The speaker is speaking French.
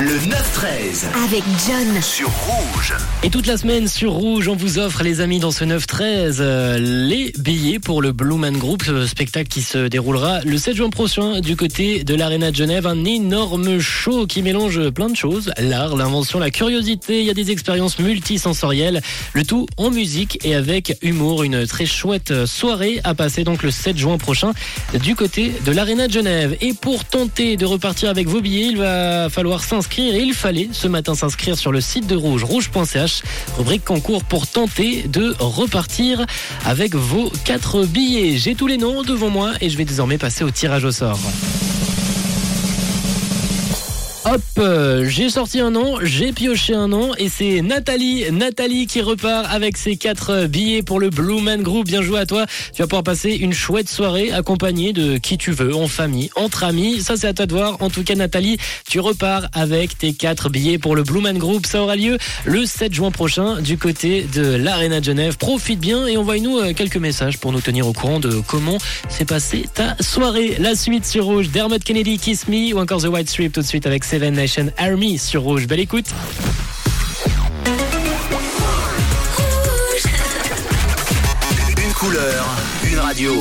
Le 9-13 avec John. sur Rouge. Et toute la semaine sur Rouge, on vous offre, les amis, dans ce 9-13, euh, les billets pour le Blue Man Group, ce spectacle qui se déroulera le 7 juin prochain du côté de l'Arena de Genève. Un énorme show qui mélange plein de choses. L'art, l'invention, la curiosité. Il y a des expériences multisensorielles. Le tout en musique et avec humour. Une très chouette soirée à passer donc le 7 juin prochain du côté de l'Arena de Genève. Et pour tenter de repartir avec vos billets, il va falloir s'inscrire. Et il fallait ce matin s'inscrire sur le site de Rouge, rouge.ch, rubrique concours pour tenter de repartir avec vos quatre billets. J'ai tous les noms devant moi et je vais désormais passer au tirage au sort. Hop, euh, j'ai sorti un nom, j'ai pioché un nom et c'est Nathalie. Nathalie qui repart avec ses quatre billets pour le Blue Man Group. Bien joué à toi. Tu vas pouvoir passer une chouette soirée accompagnée de qui tu veux, en famille, entre amis. Ça, c'est à toi de voir. En tout cas, Nathalie, tu repars avec tes quatre billets pour le Blue Man Group. Ça aura lieu le 7 juin prochain du côté de l'Arena de Genève. Profite bien et envoie-nous euh, quelques messages pour nous tenir au courant de comment s'est passée ta soirée. La suite sur Rouge, Dermot Kennedy, Kiss Me ou encore The White Strip tout de suite avec Seven Nation Army sur Rouge. Belle écoute. Une couleur, une radio.